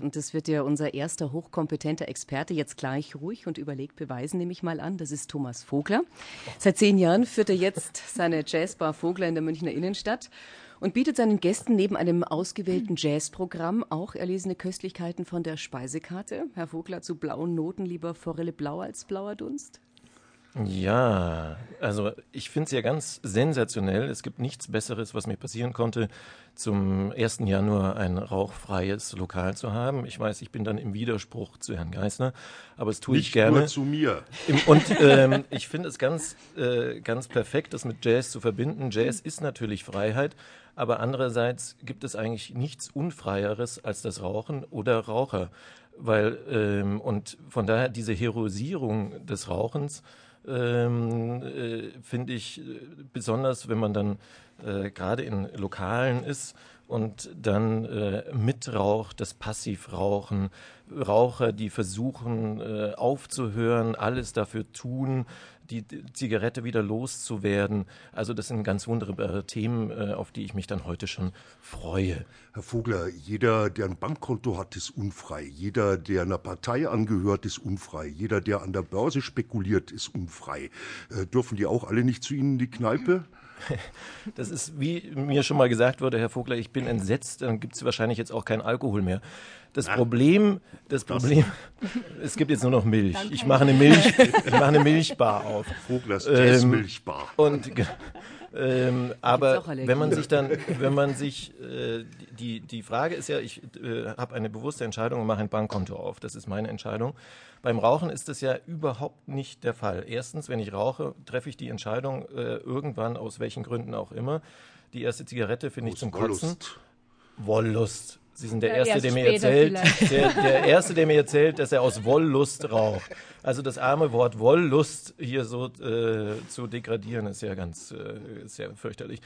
Und das wird ja unser erster hochkompetenter Experte jetzt gleich ruhig und überlegt beweisen, nehme ich mal an. Das ist Thomas Vogler. Seit zehn Jahren führt er jetzt seine Jazzbar Vogler in der Münchner Innenstadt und bietet seinen Gästen neben einem ausgewählten Jazzprogramm auch erlesene Köstlichkeiten von der Speisekarte. Herr Vogler, zu blauen Noten lieber Forelle blau als blauer Dunst? Ja, also ich finde es ja ganz sensationell. Es gibt nichts Besseres, was mir passieren konnte, zum 1. Januar ein rauchfreies Lokal zu haben. Ich weiß, ich bin dann im Widerspruch zu Herrn Geisner, aber es tue Nicht ich gerne. Nur zu mir. Und ähm, ich finde es ganz, äh, ganz perfekt, das mit Jazz zu verbinden. Jazz ist natürlich Freiheit, aber andererseits gibt es eigentlich nichts Unfreieres als das Rauchen oder Raucher. Weil, ähm, und von daher diese Heroisierung des Rauchens, ähm, äh, finde ich äh, besonders, wenn man dann äh, gerade in Lokalen ist und dann äh, mitraucht, das Passivrauchen, Raucher, die versuchen äh, aufzuhören, alles dafür tun, die Zigarette wieder loszuwerden. Also das sind ganz wunderbare Themen, äh, auf die ich mich dann heute schon freue. Herr Vogler, jeder, der ein Bankkonto hat, ist unfrei. Jeder, der einer Partei angehört, ist unfrei. Jeder, der an der Börse spekuliert, ist unfrei. Äh, dürfen die auch alle nicht zu Ihnen in die Kneipe? Das ist, wie mir schon mal gesagt wurde, Herr Vogler, ich bin entsetzt, dann gibt es wahrscheinlich jetzt auch kein Alkohol mehr. Das Problem, das Problem, es gibt jetzt nur noch Milch. Ich mache eine Milch, ich mache eine Milchbar auf. Voglers. Ähm, und ähm, aber wenn man sich dann, wenn man sich, äh, die, die Frage ist ja, ich äh, habe eine bewusste Entscheidung und mache ein Bankkonto auf. Das ist meine Entscheidung. Beim Rauchen ist das ja überhaupt nicht der Fall. Erstens, wenn ich rauche, treffe ich die Entscheidung äh, irgendwann, aus welchen Gründen auch immer. Die erste Zigarette finde ich zum Kotzen. Wollust. Sie sind der ja, Erste, der mir erzählt, der, der, Erste, der mir erzählt, dass er aus Wollust raucht. Also das arme Wort Wollust hier so äh, zu degradieren, ist ja ganz, äh, ist ja fürchterlich.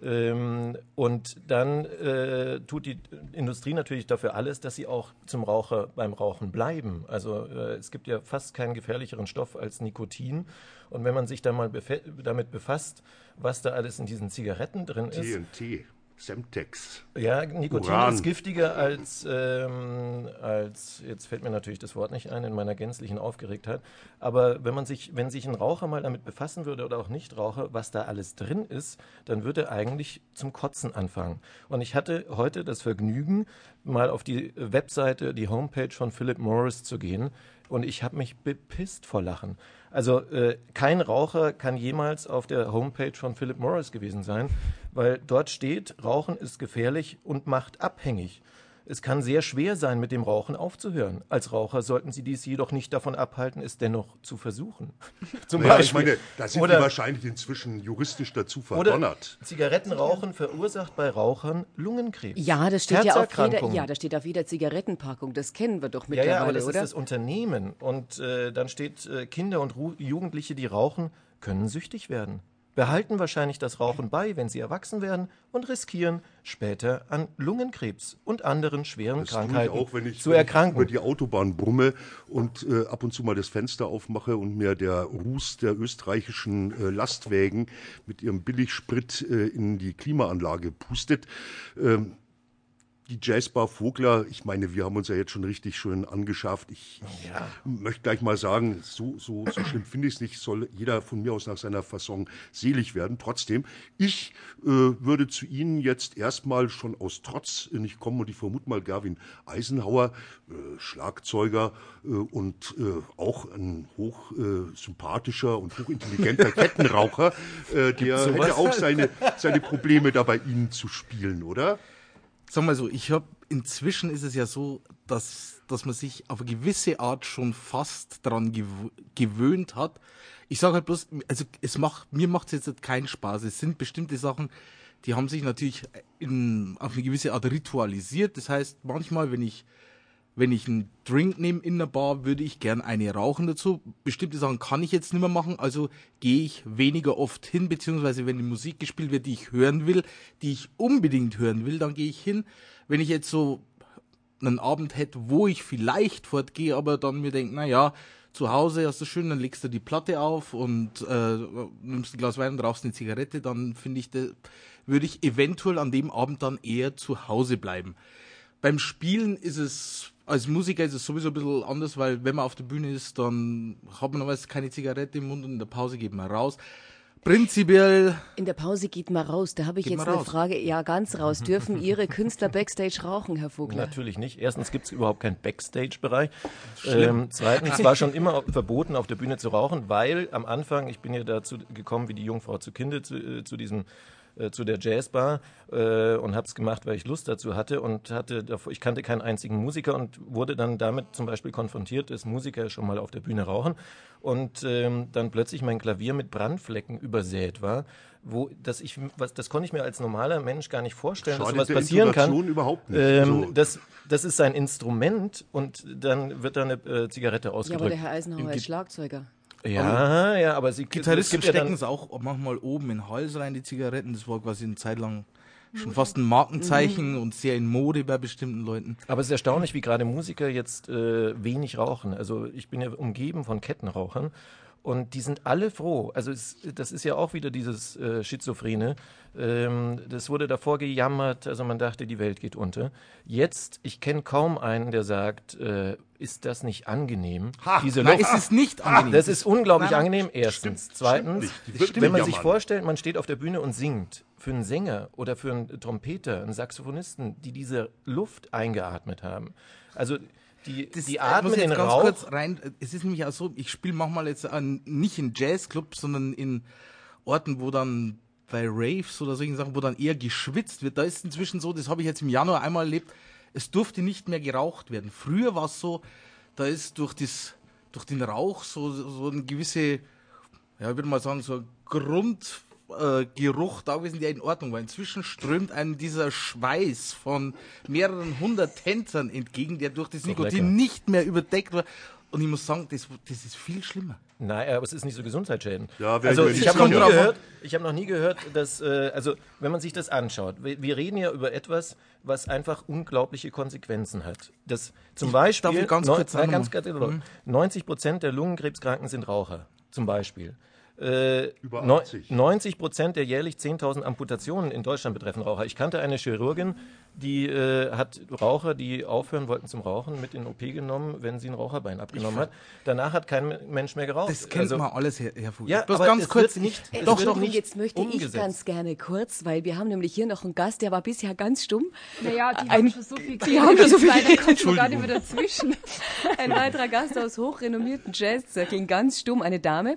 Ähm, und dann äh, tut die Industrie natürlich dafür alles, dass sie auch zum Raucher beim Rauchen bleiben. Also äh, es gibt ja fast keinen gefährlicheren Stoff als Nikotin. Und wenn man sich dann mal befa damit befasst, was da alles in diesen Zigaretten drin ist. TNT. Semtex. Ja, Nikotin Uran. ist giftiger als, ähm, als, jetzt fällt mir natürlich das Wort nicht ein in meiner gänzlichen Aufgeregtheit, aber wenn man sich, wenn sich ein Raucher mal damit befassen würde oder auch Nichtraucher, was da alles drin ist, dann würde er eigentlich zum Kotzen anfangen. Und ich hatte heute das Vergnügen, mal auf die Webseite, die Homepage von Philip Morris zu gehen und ich habe mich bepisst vor Lachen. Also äh, kein Raucher kann jemals auf der Homepage von Philip Morris gewesen sein, weil dort steht, Rauchen ist gefährlich und macht abhängig. Es kann sehr schwer sein, mit dem Rauchen aufzuhören. Als Raucher sollten Sie dies jedoch nicht davon abhalten, es dennoch zu versuchen. Zum ja, ich meine, da sind oder, wahrscheinlich inzwischen juristisch dazu verdonnert. Zigarettenrauchen verursacht bei Rauchern Lungenkrebs. Ja, das steht ja auf jeder, ja, das steht auf jeder Zigarettenpackung. Das kennen wir doch mittlerweile, ja, ja, aber das oder? ist das Unternehmen. Und äh, dann steht, äh, Kinder und Ru Jugendliche, die rauchen, können süchtig werden behalten wahrscheinlich das Rauchen bei, wenn sie erwachsen werden und riskieren später an Lungenkrebs und anderen schweren das Krankheiten auch, wenn ich, zu erkranken. Wenn ich über die Autobahn brumme und äh, ab und zu mal das Fenster aufmache und mir der Ruß der österreichischen äh, Lastwägen mit ihrem Billigsprit äh, in die Klimaanlage pustet. Ähm, die Jazzbar Vogler, ich meine, wir haben uns ja jetzt schon richtig schön angeschafft. Ich ja. möchte gleich mal sagen, so, so, so schlimm finde ich es nicht, soll jeder von mir aus nach seiner Fasson selig werden. Trotzdem, ich äh, würde zu Ihnen jetzt erstmal schon aus Trotz nicht kommen und ich vermute mal Gerwin Eisenhauer, äh, Schlagzeuger äh, und äh, auch ein hoch äh, sympathischer und hochintelligenter Kettenraucher, äh, der hätte auch seine, seine Probleme da bei Ihnen zu spielen, oder? Sag mal so, ich habe inzwischen ist es ja so, dass, dass man sich auf eine gewisse Art schon fast daran gew gewöhnt hat. Ich sage halt bloß, also es macht, mir macht es jetzt halt keinen Spaß. Es sind bestimmte Sachen, die haben sich natürlich in, auf eine gewisse Art ritualisiert. Das heißt, manchmal, wenn ich wenn ich einen Drink nehme in der Bar, würde ich gern eine rauchen dazu. Bestimmte Sachen kann ich jetzt nicht mehr machen, also gehe ich weniger oft hin, beziehungsweise wenn die Musik gespielt wird, die ich hören will, die ich unbedingt hören will, dann gehe ich hin. Wenn ich jetzt so einen Abend hätte, wo ich vielleicht fortgehe, aber dann mir denke, na ja, zu Hause hast du schön, dann legst du die Platte auf und äh, nimmst ein Glas Wein und rauchst eine Zigarette, dann finde ich, würde ich eventuell an dem Abend dann eher zu Hause bleiben beim Spielen ist es, als Musiker ist es sowieso ein bisschen anders, weil wenn man auf der Bühne ist, dann hat man normalerweise keine Zigarette im Mund und in der Pause geht man raus. Prinzipiell. In der Pause geht man raus. Da habe ich jetzt eine raus. Frage. Ja, ganz raus. Dürfen Ihre Künstler Backstage rauchen, Herr Vogler? Natürlich nicht. Erstens gibt es überhaupt keinen Backstage-Bereich. Ähm, zweitens war schon immer verboten, auf der Bühne zu rauchen, weil am Anfang, ich bin ja dazu gekommen, wie die Jungfrau zu Kinde, zu, äh, zu diesem äh, zu der Jazzbar äh, und habe es gemacht, weil ich Lust dazu hatte und hatte davor, ich kannte keinen einzigen Musiker und wurde dann damit zum Beispiel konfrontiert, dass Musiker schon mal auf der Bühne rauchen und ähm, dann plötzlich mein Klavier mit Brandflecken übersät war wo dass ich was das konnte ich mir als normaler Mensch gar nicht vorstellen, Schadet dass sowas passieren kann. Überhaupt nicht. Ähm, so. das, das ist sein Instrument und dann wird da eine äh, Zigarette ausgedrückt. Ja, aber der Herr Eisenhower ist Schlagzeuger. Ja, ja, aber sie Gitarristen es stecken es auch manchmal oben in den Hals rein, die Zigaretten. Das war quasi eine Zeit lang schon fast ein Markenzeichen mhm. und sehr in Mode bei bestimmten Leuten. Aber es ist erstaunlich, wie gerade Musiker jetzt äh, wenig rauchen. Also ich bin ja umgeben von Kettenrauchern und die sind alle froh. Also es, das ist ja auch wieder dieses äh, Schizophrene. Ähm, das wurde davor gejammert, also man dachte, die Welt geht unter. Jetzt, ich kenne kaum einen, der sagt, äh, ist das nicht angenehm? Ha, Diese nein, ist es nicht angenehm. Das ist unglaublich nein, angenehm, erstens. Stimmt, Zweitens, stimmt wenn man sich vorstellt, man steht auf der Bühne und singt, für einen Sänger oder für einen Trompeter, einen Saxophonisten, die diese Luft eingeatmet haben. Also die, das, die atmen den Rauch. Kurz rein, es ist nämlich auch so, ich spiele manchmal jetzt an, nicht in Jazzclubs, sondern in Orten, wo dann bei Raves oder solchen Sachen, wo dann eher geschwitzt wird. Da ist inzwischen so, das habe ich jetzt im Januar einmal erlebt, es durfte nicht mehr geraucht werden. Früher war es so, da ist durch, das, durch den Rauch so, so eine gewisse, ja, ich würde mal sagen, so ein Grund, äh, Geruch da gewesen, der in Ordnung war. Inzwischen strömt einem dieser Schweiß von mehreren hundert Tänzern entgegen, der durch das Nikotin nicht mehr überdeckt war. Und ich muss sagen, das, das ist viel schlimmer. Nein, aber es ist nicht so gesundheitsschädend. Ja, also ich habe noch nie gehört, ich habe noch nie gehört, dass äh, also wenn man sich das anschaut, wir, wir, reden ja über etwas, was einfach unglaubliche Konsequenzen hat. Das zum ich Beispiel ganz neun, kurz, nein, ganz, ganz, mhm. 90 Prozent der Lungenkrebskranken sind Raucher, zum Beispiel. Äh, Über 80. 90 Prozent der jährlich 10.000 Amputationen in Deutschland betreffen Raucher. Ich kannte eine Chirurgin, die äh, hat Raucher, die aufhören wollten zum Rauchen, mit in OP genommen, wenn sie ein Raucherbein abgenommen hat. Danach hat kein Mensch mehr geraucht. Das kennt also, man alles, Herr, Herr Fuß. Ja, Bloß aber ganz kurz nicht. Äh, doch, doch nicht. Jetzt möchte umgesetzt. ich ganz gerne kurz, weil wir haben nämlich hier noch einen Gast, der war bisher ganz stumm. Naja, die ein, haben schon so viel Die haben schon so viel Leider kommt gar nicht mehr dazwischen. Ein weiterer Gast aus hochrenommierten Jazzzirkeln, ganz stumm, eine Dame,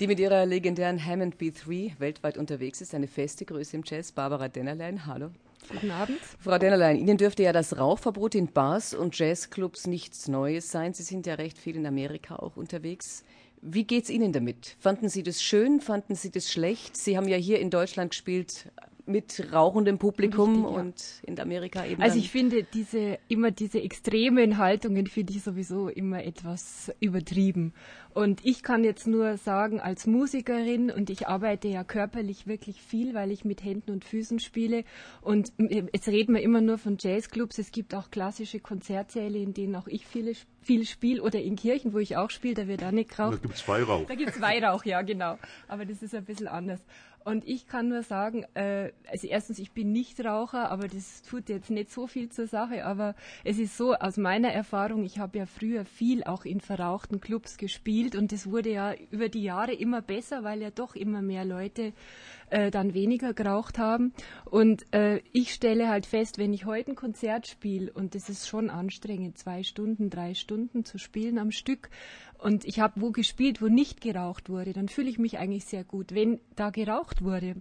die mit ihrer legendären Hammond B3 weltweit unterwegs ist, eine feste Größe im Jazz, Barbara Dennerlein. Hallo. Guten Abend. Frau Dennerlein, Ihnen dürfte ja das Rauchverbot in Bars und Jazzclubs nichts Neues sein. Sie sind ja recht viel in Amerika auch unterwegs. Wie geht's Ihnen damit? Fanden Sie das schön? Fanden Sie das schlecht? Sie haben ja hier in Deutschland gespielt mit rauchendem Publikum Richtig, ja. und in Amerika eben. Also ich finde diese immer diese extremen Haltungen finde ich sowieso immer etwas übertrieben. Und ich kann jetzt nur sagen, als Musikerin, und ich arbeite ja körperlich wirklich viel, weil ich mit Händen und Füßen spiele. Und jetzt reden wir immer nur von Jazzclubs. Es gibt auch klassische Konzertsäle, in denen auch ich viele, viel spiele. Oder in Kirchen, wo ich auch spiele, da wird auch nicht geraucht. Da gibt es Weihrauch. Da gibt es Weihrauch, ja, genau. Aber das ist ein bisschen anders. Und ich kann nur sagen, äh, also erstens, ich bin nicht Raucher, aber das tut jetzt nicht so viel zur Sache. Aber es ist so, aus meiner Erfahrung, ich habe ja früher viel auch in verrauchten Clubs gespielt und das wurde ja über die Jahre immer besser, weil ja doch immer mehr Leute äh, dann weniger geraucht haben. Und äh, ich stelle halt fest, wenn ich heute ein Konzert spiele, und das ist schon anstrengend, zwei Stunden, drei Stunden zu spielen am Stück, und ich habe wo gespielt, wo nicht geraucht wurde, dann fühle ich mich eigentlich sehr gut. Wenn da geraucht wurde,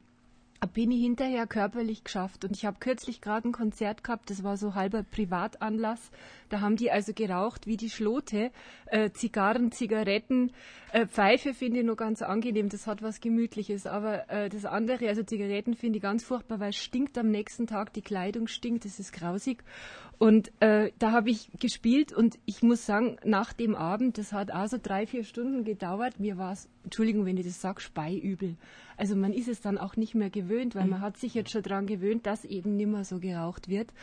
bin ich hinterher körperlich geschafft. Und ich habe kürzlich gerade ein Konzert gehabt, das war so halber Privatanlass. Da haben die also geraucht wie die Schlote. Äh, Zigarren, Zigaretten, äh, Pfeife finde ich nur ganz angenehm, das hat was Gemütliches. Aber äh, das andere, also Zigaretten finde ich ganz furchtbar, weil es stinkt am nächsten Tag, die Kleidung stinkt, das ist grausig. Und äh, da habe ich gespielt und ich muss sagen, nach dem Abend, das hat also drei, vier Stunden gedauert, mir war es, Entschuldigung, wenn ich das sage, speiübel. Also man ist es dann auch nicht mehr gewöhnt, weil man hat sich jetzt schon daran gewöhnt, dass eben nicht mehr so geraucht wird.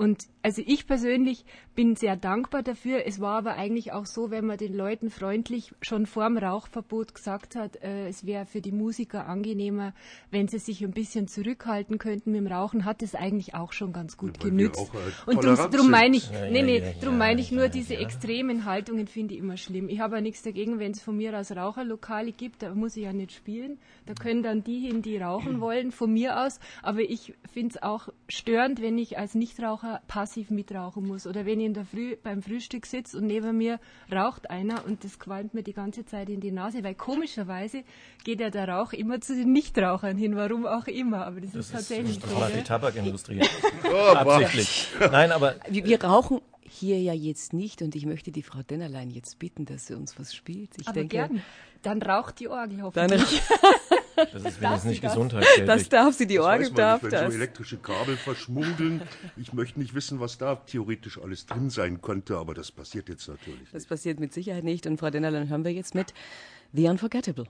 Und also ich persönlich bin sehr dankbar dafür. Es war aber eigentlich auch so, wenn man den Leuten freundlich schon vorm Rauchverbot gesagt hat, äh, es wäre für die Musiker angenehmer, wenn sie sich ein bisschen zurückhalten könnten mit dem Rauchen, hat es eigentlich auch schon ganz gut ja, genützt. Äh, Und darum meine ich, ja, nee, nee, ja, drum meine ich nur diese extremen Haltungen finde ich immer schlimm. Ich habe ja nichts dagegen, wenn es von mir aus Raucherlokale gibt, da muss ich ja nicht spielen. Da können dann die hin, die rauchen wollen, von mir aus. Aber ich finde es auch störend, wenn ich als Nichtraucher passiv mitrauchen muss. Oder wenn ich in der Früh beim Frühstück sitze und neben mir raucht einer und das qualmt mir die ganze Zeit in die Nase, weil komischerweise geht ja der Rauch immer zu den Nichtrauchern hin, warum auch immer. Aber das, das ist tatsächlich ist, das so. Das die Tabakindustrie. oh, Absichtlich. Nein, aber. Wir, wir rauchen hier ja jetzt nicht und ich möchte die Frau Dennerlein jetzt bitten, dass sie uns was spielt. Ich aber denke, gern. Dann raucht die Orgel hoffentlich. Das ist wenigstens nicht gesundheitsschädlich. Das darf sie, die das Orgel darf nicht, wenn das. so elektrische Kabel verschmuggeln. Ich möchte nicht wissen, was da theoretisch alles drin sein könnte, aber das passiert jetzt natürlich Das nicht. passiert mit Sicherheit nicht. Und Frau Dennerlein hören wir jetzt mit The Unforgettable.